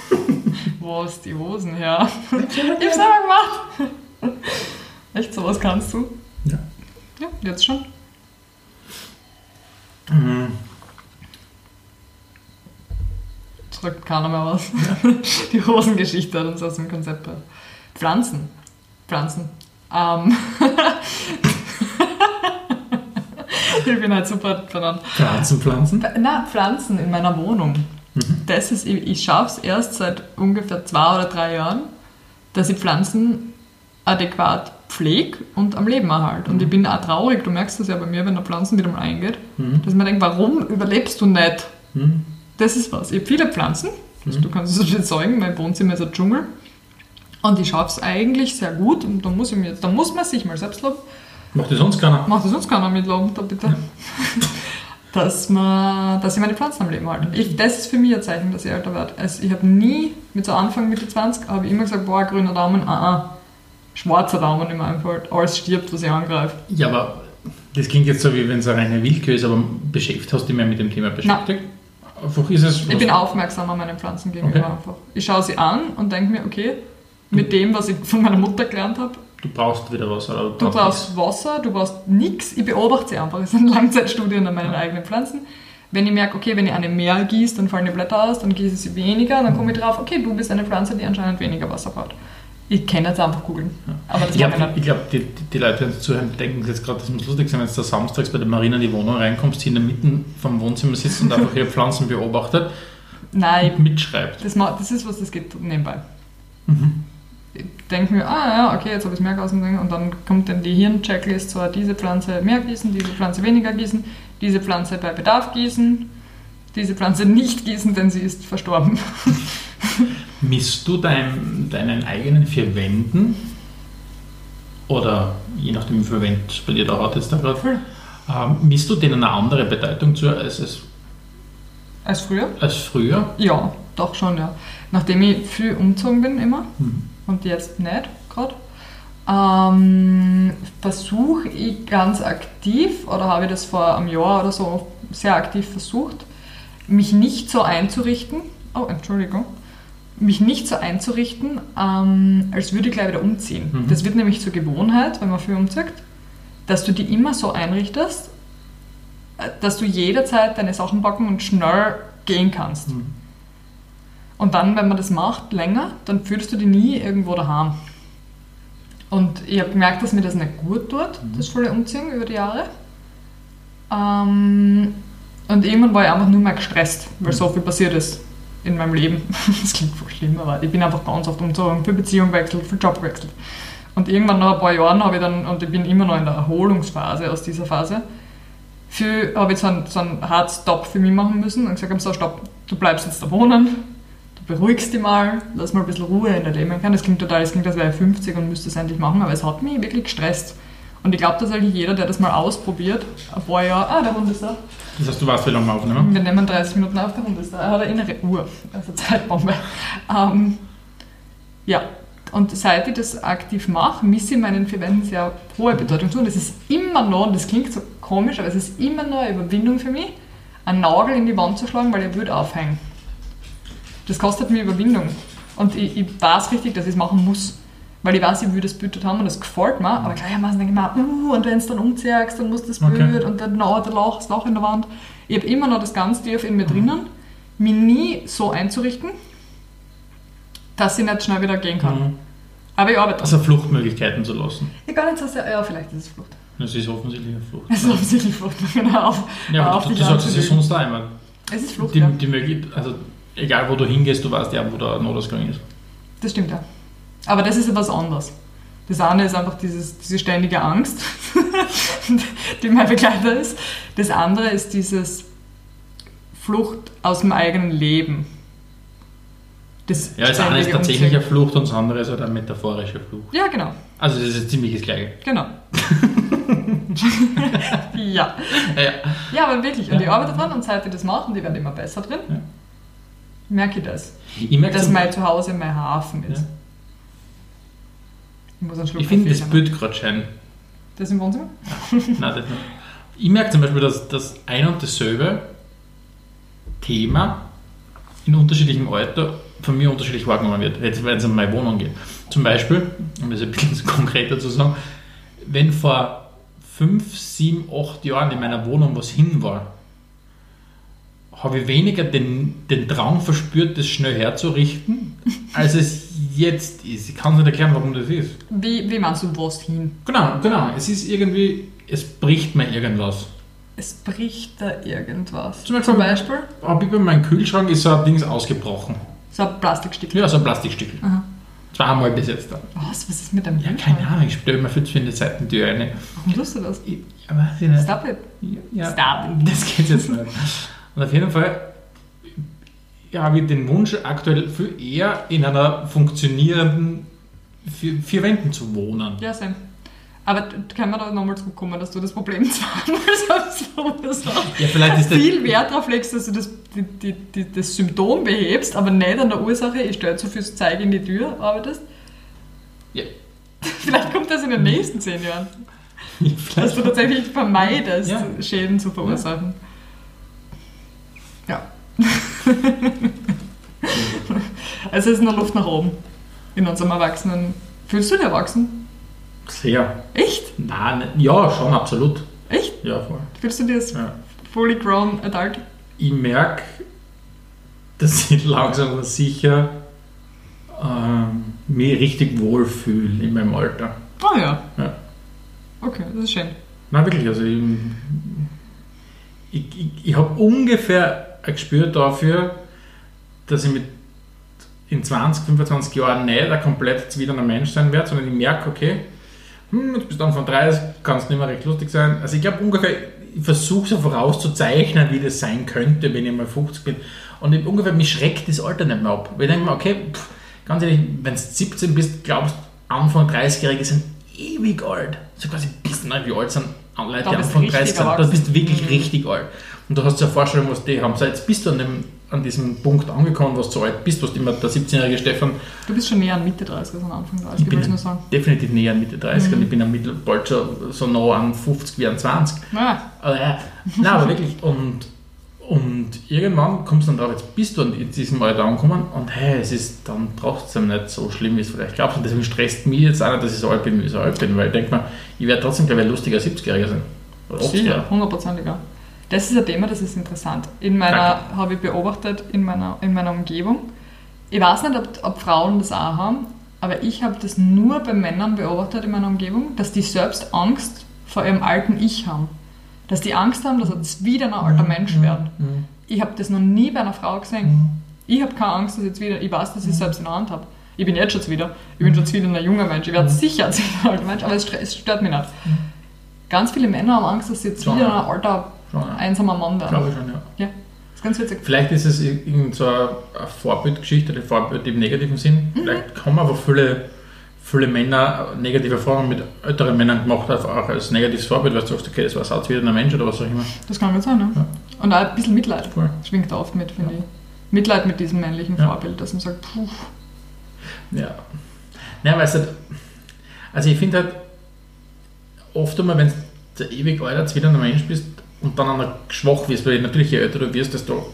wo ist die Hosen her? ich hab's selber gemacht. Echt, sowas kannst du? Ja. Ja, jetzt schon. Mhm. Sagt keiner mehr was. Die Hosengeschichte hat uns aus dem Konzept gebracht. Pflanzen. Pflanzen. Ähm. ich bin halt super benannt. Pflanzen, Pflanzen. Na, Pflanzen in meiner Wohnung. Das ist, ich, ich schaffe es erst seit ungefähr zwei oder drei Jahren, dass ich Pflanzen adäquat pflege und am Leben erhalte. Und ich bin auch traurig, du merkst das ja bei mir, wenn der Pflanzen wieder mal eingeht, Mhm. dass mir denke, warum überlebst du nicht? Mhm. Das ist was. Ich habe viele Pflanzen, also du kannst es schon sagen, mein Wohnzimmer ist ein Dschungel. Und ich schaffe es eigentlich sehr gut und da muss, ich mir, da muss man sich mal selbst loben. Macht das sonst keiner? Macht das uns keiner mitloben, da bitte. dass, man, dass ich meine Pflanzen am Leben halte. Ich, das ist für mich ein Zeichen, dass ich älter werde. Also ich habe nie, mit so Anfang Mitte 20, habe ich immer gesagt, boah, grüner Daumen, ah, ah. Schwarzer Daumen in meinem Fall. Alles stirbt, was ich angreife. Ja, aber das klingt jetzt so, wie wenn es eine reine Willkür ist, aber beschäftigt, hast du dich mehr mit dem Thema beschäftigt? Einfach ist es. Ich bin aufmerksamer meinen Pflanzen gegenüber Okay. einfach. Ich schaue sie an und denke mir, okay, mit dem, was ich von meiner Mutter gelernt habe, Du brauchst wieder was. Oder du brauchst Wasser, du brauchst nichts. Ich beobachte sie einfach. Es sind Langzeitstudien an meinen eigenen Pflanzen. Wenn ich merke, okay, wenn ich eine mehr gieße, dann fallen die Blätter aus, dann gieße ich sie weniger, dann komme ich drauf, okay, du bist eine Pflanze, die anscheinend weniger Wasser braucht. Ich kann jetzt einfach googeln. Das Ich glaube, glaub, die, die, die Leute, die zuhören, denken jetzt gerade, das muss lustig sein, wenn du da samstags bei der Marina in die Wohnung reinkommst, die in der Mitte vom Wohnzimmer sitzt und einfach ihre Pflanzen beobachtet Nein, und mitschreibt. das, das ist was, das geht nebenbei. Mhm. Denke mir, ah ja, okay, jetzt habe ich es mehr außen und dann kommt dann die Hirn-Checklist, so diese Pflanze mehr gießen, diese Pflanze weniger gießen, diese Pflanze bei Bedarf gießen, diese Pflanze nicht gießen, denn sie ist verstorben. Misst du dein, deinen eigenen vier Wänden oder je nachdem, wie viel Wände bei dir da hat jetzt da gerade, Voll. ähm, misst du denen eine andere Bedeutung zu als, als, Als früher? als früher? Ja, doch schon, ja. Nachdem ich viel umgezogen bin immer Mhm. Und jetzt nicht gerade, ähm, versuche ich ganz aktiv, oder habe ich das vor einem Jahr oder so sehr aktiv versucht, mich nicht so einzurichten, oh, Entschuldigung, mich nicht so einzurichten, ähm, als würde ich gleich wieder umziehen. Mhm. Das wird nämlich zur Gewohnheit, wenn man viel umzieht, dass du die immer so einrichtest, äh, dass du jederzeit deine Sachen packen und schnell gehen kannst. Mhm. Und dann, wenn man das macht, länger, dann fühlst du dich nie irgendwo daheim. Und ich habe gemerkt, dass mir das nicht gut tut, das volle Umziehen über die Jahre. Ähm, und irgendwann war ich einfach nur mehr gestresst, weil so viel passiert ist in meinem Leben. Das klingt voll schlimm, aber ich bin einfach ganz oft umgezogen, für Beziehung gewechselt, für Job gewechselt. Und irgendwann nach ein paar Jahren habe ich dann, und ich bin immer noch in der Erholungsphase aus dieser Phase, für, habe ich so einen, so einen Hard Stop für mich machen müssen und gesagt, habe, so stopp, du bleibst jetzt da wohnen, beruhigst dich mal, lass mal ein bisschen Ruhe in dein Leben kann. Das klingt total, das klingt, als wäre ich 50 und müsste es endlich machen, aber es hat mich wirklich gestresst. Und ich glaube, dass eigentlich jeder, der das mal ausprobiert, ein paar Jahre, ah, der Hund ist da. Das heißt, du weißt, wie lange wir aufnehmen? Wir nehmen 30 Minuten auf, der Hund ist da. Er hat eine innere Uhr, also Zeitbombe. Ähm, ja, und seit ich das aktiv mache, misse ich meinen vier Wänden sehr hohe Bedeutung zu. Und es ist immer noch, und das klingt so komisch, aber es ist immer noch eine Überwindung für mich, einen Nagel in die Wand zu schlagen, weil er würde aufhängen. Das kostet mir Überwindung. Und ich, ich weiß richtig, dass ich es machen muss. Weil ich weiß, ich würde das Bild haben und das gefällt mir, aber gleichermaßen denke ich mir, uh, und wenn es dann umziehst, dann muss das Okay. Bild und dann noch der Loch, das Loch in der Wand. Ich habe immer noch das ganz tief in mir drinnen, mich nie so einzurichten, dass ich nicht schnell wieder gehen kann. Mhm. Aber ich arbeite Also Fluchtmöglichkeiten zu lassen. Ich gar nicht so sehr, ja, vielleicht ist es Flucht. Das ist offensichtlich eine Flucht. Es ist offensichtlich Flucht, genau. Auf, Ja, aber auf du, du sagst es ja legen. sonst auch immer. Es ist Flucht, Die, ja. die Möglichkeit, also egal wo du hingehst, du weißt ja, wo der Notausgang ist. Das stimmt, ja. Aber das ist etwas anderes. Das eine ist einfach dieses, diese ständige Angst, die mein Begleiter ist. Das andere ist dieses Flucht aus dem eigenen Leben. Das Ja, das eine ist tatsächlich eine. Flucht und das andere ist halt eine metaphorische Flucht. Ja, genau. Also das ist ziemlich das Gleiche. Genau. ja. Ja, ja. Ja, aber wirklich. Und Ja. ich arbeite dran und seit ich das mache, und ich werde immer besser drin, Ja. Merke ich das. Ich merke Dass mein Zuhause mein Hafen ist. Ja. Ich muss einen Schluck ich finde das. Bild gerade schön. Das im Wohnzimmer? Nein, das nicht. Ich merke zum Beispiel, dass das ein und dasselbe Thema in unterschiedlichem Alter von mir unterschiedlich wahrgenommen wird, jetzt wenn es um meine Wohnung geht. Zum Beispiel, um das ein bisschen konkreter zu sagen, wenn vor 5, 7, 8 Jahren in meiner Wohnung was hin war, habe ich weniger den, den Drang verspürt, das schnell herzurichten, als es jetzt ist. Ich kann es nicht erklären, warum das ist. Wie, wie meinst du, was hin? Genau, genau. Es ist irgendwie, es bricht mir irgendwas. Es bricht da irgendwas. Zum Beispiel- Zum Beispiel Aber bei meinem Kühlschrank ist so ein Ding ausgebrochen. so ein Plastikstück. Ja, so ein Plastikstück. Zweimal bis jetzt da. Was? Was ist mit dem Ja, Kühlschrank? keine Ahnung, ich stelle mir für eine Seitentür eine. Warum tust du das? Ich, ja, weiß ich nicht. Stop it. Ja, Stop. Das geht jetzt nicht. Und auf jeden Fall ja, habe ich den Wunsch, aktuell viel eher in einer funktionierenden vier, vier Wänden zu wohnen. Ja, same. Aber können wir da nochmal zurückkommen, dass du das Problem zweimal selbst verursacht Ja, vielleicht ist das. viel Wert darauf legst, dass du das, die, die, die, das Symptom behebst, aber nicht an der Ursache, ich stelle zu viel Zeug in die Tür, arbeitest. Ja. Vielleicht kommt das in den nächsten zehn Jahren, dass Vielleicht, du tatsächlich vermeidest, Ja. Schäden zu verursachen. Ja. Also es ist in der Luft nach oben. In unserem Erwachsenen. Fühlst du dich erwachsen? Sehr. Echt? Nein, nicht- ja, schon, absolut. Echt? Ja, voll. Fühlst du dich als Ja. fully grown adult? Ich merke, dass ich langsam aber sicher ähm, mich richtig wohlfühle in meinem Alter. Oh ja. Ja. Okay, das ist schön. Nein, wirklich, also ich, ich, ich, ich habe ungefähr ein Gespür dafür, dass ich mit in 20, 25 Jahren nicht ein komplett zwiderner Mensch sein werde, sondern ich merke, okay, hm, jetzt bist du Anfang 30, kannst nicht mehr recht lustig sein. Also ich glaube ungefähr, ich versuche so vorauszuzeichnen, wie das sein könnte, wenn ich mal 50 bin. Und ich, ungefähr, mich schreckt das Alter nicht mehr ab. Weil ich denke mir, okay, pff, ganz ehrlich, wenn du 17 bist, glaubst du, Anfang 30-Jährige sind ewig alt. So quasi bis nicht wie alt sind Leute, die Anfang du 30 richtig sind. Da bist du wirklich Mhm. richtig alt. Und du hast eine Vorstellung, was die haben. So, jetzt bist du an, dem, an diesem Punkt angekommen, was du so alt bist, was immer der 17-jährige Stefan Du bist schon näher an Mitte 30 als an Anfang 30, Ich wollte nur sagen. definitiv näher an Mitte 30 Mhm. und ich bin am Mittel bald schon so nah an 50 wie an 20. Ah, Aber, ja, nein, aber wirklich. Und, und irgendwann kommst du dann drauf, jetzt bist du in diesem Alter angekommen und hey, es ist dann trotzdem nicht so schlimm, wie es vielleicht glaubst. Und deswegen stresst mich jetzt auch nicht, dass ich so alt bin, wie ich so alt bin, weil ich denke mir, ich werde trotzdem, glaube ich, ein lustiger 70-Jähriger sein. Oder 80er. sicher, hundertprozentig. Ja. Das ist ein Thema, das ist interessant. In meiner, habe ich beobachtet, in meiner, in meiner Umgebung. Ich weiß nicht, ob, ob Frauen das auch haben, aber ich habe das nur bei Männern beobachtet in meiner Umgebung, dass die selbst Angst vor ihrem alten Ich haben. Dass die Angst haben, dass sie jetzt wieder ein alter Mensch werden. Mhm. Ich habe das noch nie bei einer Frau gesehen. Ich habe keine Angst, dass ich jetzt wieder, ich weiß, dass ich es selbst in der Hand habe. Ich bin jetzt schon wieder, ich bin schon wieder ein junger Mensch, ich werde sicher jetzt wieder ein alter Mensch, aber es, stört mich nicht. Ganz viele Männer haben Angst, dass sie jetzt wieder ein alter, Schon, ja. einsamer Mann werden. Glaube ich schon, ja. Ja, das ist ganz witzig. Vielleicht ist es irgend so eine Vorbildgeschichte, ein Vorbild im negativen Sinn. Vielleicht haben aber viele, viele Männer negative Erfahrungen mit älteren Männern gemacht, einfach auch als negatives Vorbild, weil du sagst, okay, das war jetzt wieder ein Mensch oder was auch immer. Das kann gut sein, ne? Ja. Und auch ein bisschen Mitleid Voll. schwingt da oft mit, finde ich. Mitleid mit diesem männlichen Ja. Vorbild, dass man sagt, puh, Ja. Nein, weil es halt, also ich finde halt, oft einmal, wenn du ewig alt als wieder ein Mensch bist und dann auch schwach wirst, weil natürlich je älter du wirst, desto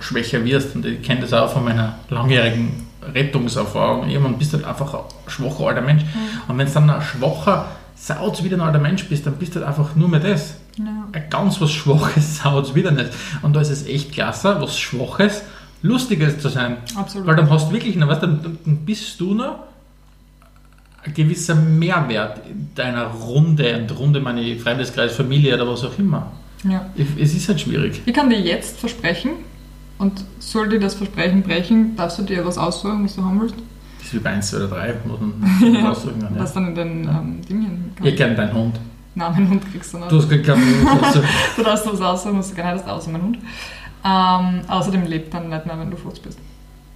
schwächer wirst. Und ich kenne das auch von meiner langjährigen Rettungserfahrung. Irgendwann bist du halt einfach ein schwacher alter Mensch. Und wenn du dann ein schwacher, saut wieder ein alter Mensch bist, dann bist du halt einfach nur mehr das. ja. Ein ganz was Schwaches saut wieder nicht. Und da ist es echt klasse, was Schwaches, Lustiges zu sein. absolut. Weil dann hast du wirklich, noch, weißt, du, dann, dann bist du noch ein gewisser Mehrwert in deiner Runde, und Runde meine Freundeskreis, Familie oder was auch immer. Ja. Es ist halt schwierig. Ich kann dir jetzt versprechen, und sollte das Versprechen brechen, darfst du dir was aussuchen, was du haben willst, Das ist wie bei 1, 2 oder 3, muss man Ja. was Ja. dann in den ähm, Dingen Ich kenne deinen Hund. Namen Hund kriegst du noch. Du hast keinen Hund. Du darfst was aussuchen, was du gerne hättest, außer mein Hund. Ähm, außerdem lebt dann nicht mehr, wenn du 50 bist.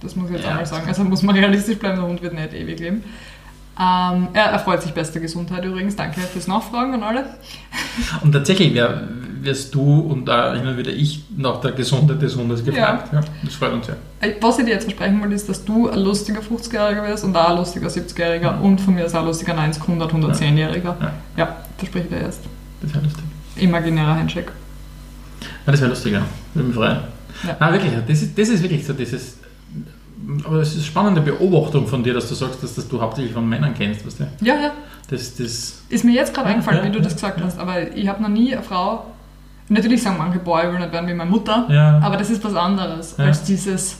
Das muss ich jetzt Ja. einmal sagen. Also muss man realistisch bleiben, der Hund wird nicht ewig leben. Ähm, er erfreut sich bester Gesundheit übrigens. Danke fürs Nachfragen an alle. und tatsächlich wär, wirst du und auch immer wieder ich nach der Gesundheit des Hundes gefragt. Ja. das freut uns sehr. Äh, Was ich dir jetzt versprechen will, ist, dass du ein lustiger 50-Jähriger wirst und auch ein lustiger 70-Jähriger Ja. und von mir ist auch ein lustiger 90, 100, 110-Jähriger. Ja. Ja, verspreche ich dir jetzt. Das wäre lustig. Imaginärer Handshake. Ja, das wäre lustig, ja. Würde mich freuen. Ja. Nein, wirklich, das ist, das ist wirklich so dieses. Aber es ist eine spannende Beobachtung von dir, dass du sagst, dass, dass du hauptsächlich von Männern kennst, weißt du? Ja, ja. Das, das, Ist mir jetzt gerade Ja, eingefallen, ja, wie du das gesagt ja. hast, aber ich habe noch nie eine Frau. Natürlich sagen manche, ich will nicht werden wie meine Mutter, aber das ist was anderes als dieses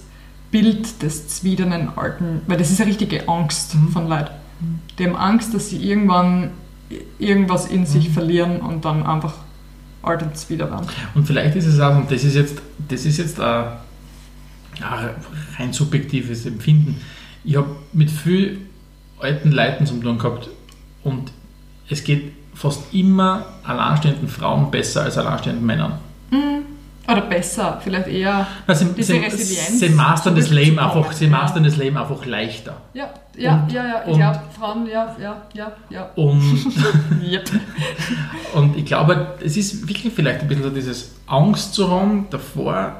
Bild des zwidernen Alten, weil das ist eine richtige Angst Mhm. von Leuten. Die haben Angst, dass sie irgendwann irgendwas in sich Mhm. verlieren und dann einfach alt und wieder werden. Und vielleicht ist es auch, und das ist jetzt, das ist jetzt ein ja, rein subjektives Empfinden. Ich habe mit vielen alten Leuten zu tun gehabt und es geht fast immer alleinstehenden Frauen besser als alleinstehenden Männern. Mhm. Oder besser, vielleicht eher. Na, sie, Diese sie, Resilienz sie mastern das Leben einfach, sie ja. mastern das Leben einfach leichter. Ja, ja, Und- ja, ja. Ich und- glaube, Frauen, ja, ja, ja, ja. Und. Und ich glaube, es ist wirklich vielleicht ein bisschen so dieses Angst zu haben, davor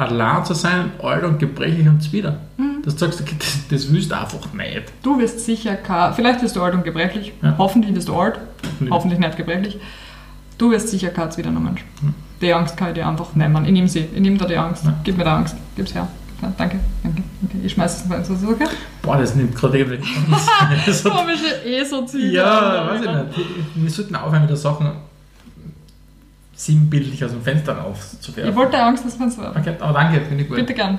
allein zu sein, alt und gebrechlich und zuwider. Mhm. Dass du sagst, okay, das, das willst du einfach nicht. Du wirst sicher kein, vielleicht wirst du alt und gebrechlich, Ja. hoffentlich wirst du alt, Und hoffentlich nicht gebrechlich. Du wirst sicher kein wieder Mensch. Die Angst kann ich dir einfach nehmen. Ich nehme sie. Ich nehme da die Angst. Ja. Gib mir die Angst. Gib's her. Ja, danke, danke, danke. Ich schmeiß es. Ist das okay? Boah, das nimmt gerade irgendwie. so, Komische ESO-Ziele. ja, weiß ich nicht. Wir sollten aufhören, wieder Sachen sinnbildlich aus dem Fenster Ich rauszuwerfen. wollte Angst ins Fenster werfen. Okay, aber danke, finde ich gut. Bitte gern.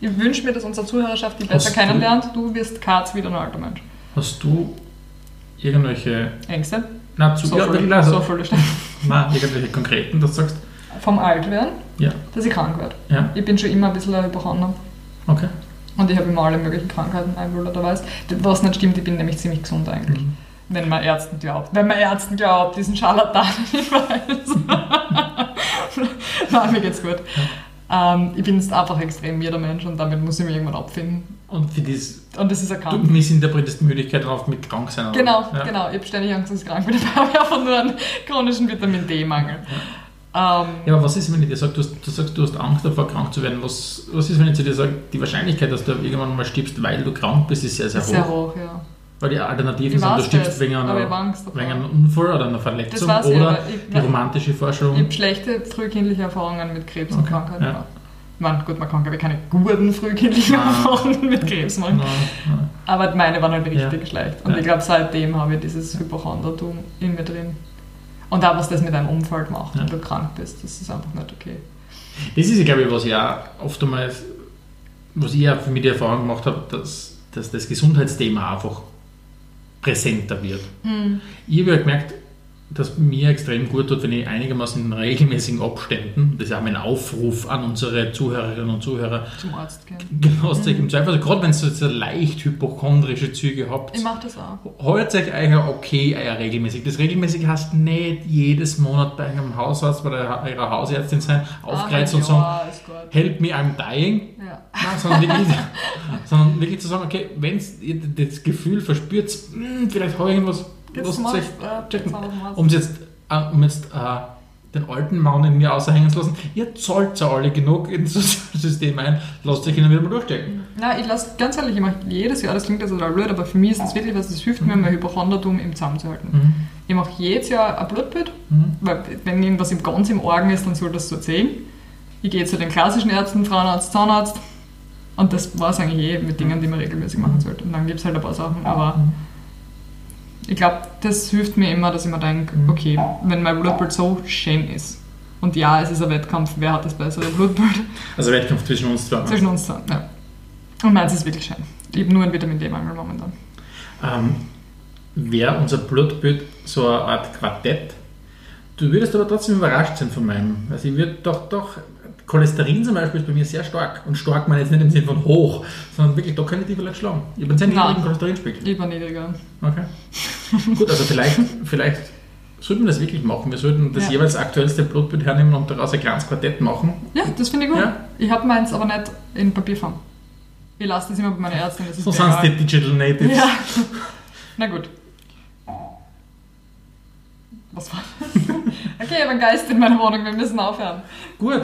Ich wünsche mir, dass unsere Zuhörerschaft die besser kennenlernt. Du wirst Katz wieder ein alter Mensch. Hast du irgendwelche. Ängste? Na, zu So ja, viel, also, so viel nein, irgendwelche konkreten, dass du sagst, Vom Altwerden, ja, dass ich krank werde. ja, Ich bin schon immer ein bisschen ein Hypochonder. okay. Und ich habe immer alle möglichen Krankheiten, einwohnerweise. Was nicht stimmt, ich bin nämlich ziemlich gesund eigentlich. Mhm. Wenn man Ärzten glaubt. Wenn man Ärzten glaubt, diesen Scharlatan, ich weiß. Nein, mir geht's gut. Ähm, ich bin jetzt einfach extrem jeder Mensch und damit muss ich mich irgendwann abfinden. Und für das, Und das ist du erkannt. missinterpretierst Müdigkeit oft mit krank sein. oder? Genau, ja. genau. Ich habe ständig Angst, dass ich krank bin. Ich habe einfach nur einen chronischen Vitamin D-Mangel. Ähm, Ja, aber was ist, wenn ich dir sage, du, du sagst, du hast Angst davor, krank zu werden? Was, was ist, wenn ich zu dir sage, die Wahrscheinlichkeit, dass du irgendwann mal stirbst, weil du krank bist, ist sehr, sehr hoch? sehr hoch, ja. Weil die Alternativen Ich sind, du stirbst wegen, ich einer, wegen einem Unfall oder einer Verletzung ich, oder aber die ich, romantische ich Vorstellung. habe schlechte frühkindliche Erfahrungen mit Krebs und Okay, Krankheiten. ja. Ich meine, gut, man kann glaube ich keine guten frühkindlichen Nein. Erfahrungen mit Krebs machen. Nein, nein. Aber meine waren halt richtig Ja. schlecht. Und Ja. ich glaube, seitdem habe ich dieses Hypochondertum in mir drin. Und auch, was das mit deinem Umfeld macht, Ja. wenn du krank bist, das ist einfach nicht okay. Das ist, glaube ich, was ich auch oft einmal, was ich auch für mich die Erfahrung gemacht habe, dass, dass das Gesundheitsthema einfach präsenter wird. Ich habe ja gemerkt, dass mir extrem gut tut, wenn ich einigermaßen in regelmäßigen Abständen, das ist auch mein Aufruf an unsere Zuhörerinnen und Zuhörer, Zum Arzt gehen. genau, mhm. im Zweifel, also gerade wenn ihr so leicht hypochondrische Züge habt, Ich mache das auch. Holt euch euer okay, euer regelmäßig. Das regelmäßig heißt nicht jedes Monat bei eurem Hausarzt, bei der, eurer Hausärztin sein, aufkreuzen und sagen, ja, help me, I'm dying. Ja. Nein, sondern, wirklich, sondern wirklich zu sagen, okay, wenn ihr das Gefühl verspürt, hm, vielleicht habe ich irgendwas, Auch zum Arzt. Um jetzt, äh, um jetzt äh, den alten Mann in mir außerhängen zu lassen, ihr zahlt ja alle genug ins Sozialsystem ein, lasst euch ihn wieder mal durchstecken. Nein, ich lasse ganz ehrlich, ich mache jedes Jahr, das klingt jetzt total blöd, aber für mich ist das wirklich was, das hilft mir, mein Hypochondertum im Zaum zu halten. Mhm. Ich mache jedes Jahr ein Blutbild, Mhm. weil wenn irgendwas im ganz im Orgen ist, dann soll das so erzählen. Ich gehe zu den klassischen Ärzten, Frauenarzt, Zahnarzt und das war es eigentlich eh mit Dingen, die man regelmäßig machen sollte. Und dann gibt es halt ein paar Sachen, aber Mhm. Ich glaube, das hilft mir immer, dass ich mir denke, Mhm. okay, wenn mein Blutbild so schön ist und ja, es ist ein Wettkampf, wer hat das bessere Blutbild? Also Wettkampf zwischen uns zwei. Zwischen uns zwei, ja. Und meins ist wirklich schön. Ich habe nur einen Vitamin D-Mangel momentan. ähm, wäre unser Blutbild so eine Art Quartett. Du würdest aber trotzdem überrascht sein von meinem. Also ich würde doch, doch, Cholesterin zum Beispiel ist bei mir sehr stark. Und stark meine ich jetzt nicht im Sinne von hoch, sondern wirklich, da ich die vielleicht schlagen. Ich habe einen sehr niedrigen Cholesterinspiegel. Lieber niedriger. Okay. Gut, also vielleicht, vielleicht sollten wir das wirklich machen. Wir sollten das Ja. jeweils aktuellste Blutbild hernehmen und daraus ein kleines Quartett machen. Ja, das finde ich gut. Ja. Ich habe meins aber nicht in Papierform. Ich lasse das immer bei meiner Ärztin. Das ist So sind es die. Digital Natives. Ja. Na gut. Was war das? Okay, ich habe einen Geist in meiner Wohnung, wir müssen aufhören. Gut.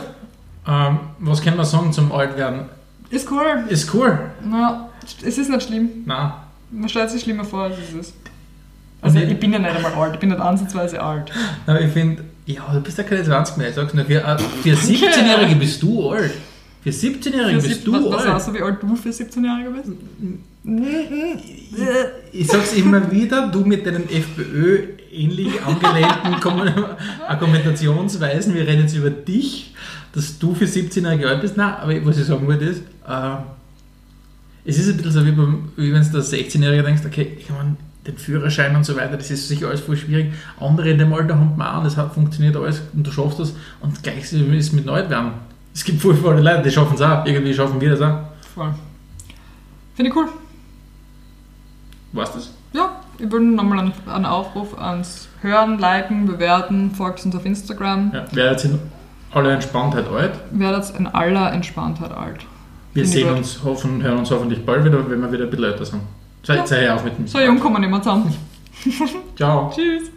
Ähm, was können wir sagen zum Altwerden? Ist cool. Ist cool. Ja, es ist nicht schlimm. Nein. Man stellt sich schlimmer vor, als es ist. Also ich- ich bin ja nicht einmal alt, ich bin nicht ansatzweise alt. Aber ich finde, ja, du bist ja keine 20 mehr. Ich sag's nur, für, äh, für 17-Jährige bist du alt. Für 17-Jährige Für bist sieb- du was, was alt. sagst du, wie alt du für 17-Jährige bist? Ich, ich sag's immer wieder, du mit deinen FPÖ-ähnlich angelehnten Kommun- Argumentationsweisen, wir reden jetzt über dich, dass du für 17-Jährige alt bist. Nein, aber was ich sagen wollte ist, äh, es ist ein bisschen so wie, beim, wie wenn du als 16-Jähriger denkst, okay, ich meine, den Führerschein und so weiter, das ist sicher alles voll schwierig. Andere in dem Alter haben wir auch, das hat funktioniert alles und du schaffst das. Und gleich ist es mit Neuwerden. Es gibt voll viele Leute, die schaffen es auch. Irgendwie schaffen wir das auch. Voll. Finde ich cool. Du das? Ja, ich würde nochmal einen, einen Aufruf ans Hören, Liken, Bewerten, folgt uns auf Instagram. Ja, wer jetzt in aller Entspanntheit alt. Werdet in aller Entspanntheit alt. Wir sehen gut. uns, hoffen, hören uns hoffentlich bald wieder, wenn wir wieder ein bisschen älter sind. Seid Ja. sei auf mit dem. So jung kommen wir nicht mehr zusammen. Ciao. Tschüss.